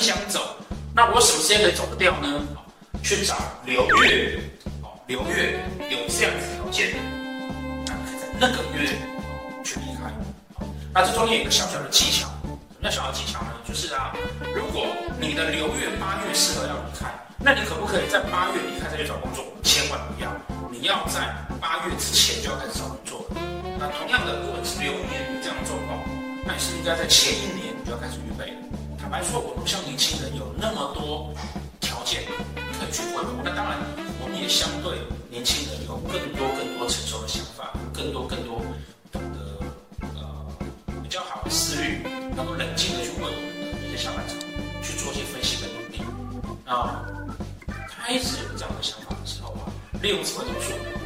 想走，那我什么时间可以走得掉呢？去找刘月，哦，刘月有这样子条件的，那可以在那个月去离开。那这中间有个小小的技巧，什么叫小小技巧呢？就是啊，如果你的刘月八月适合要离开，那你可不可以在八月离开再去找工作？千万不要，你要在八月之前就要开始找工作。那同样的，如果是流年有这样的状况，那你是应该在前一年你就要开始预备了。坦白说，我们不像年轻人有那么多条件可以去规划，那当然我们也相对年轻人有更多更多成熟的想法，更多更多的呃比较好的思虑，能够冷静的去问我们的这些下半场去做一些分析跟努力。啊，开始有这样的想法的时候啊，利用智慧斗数。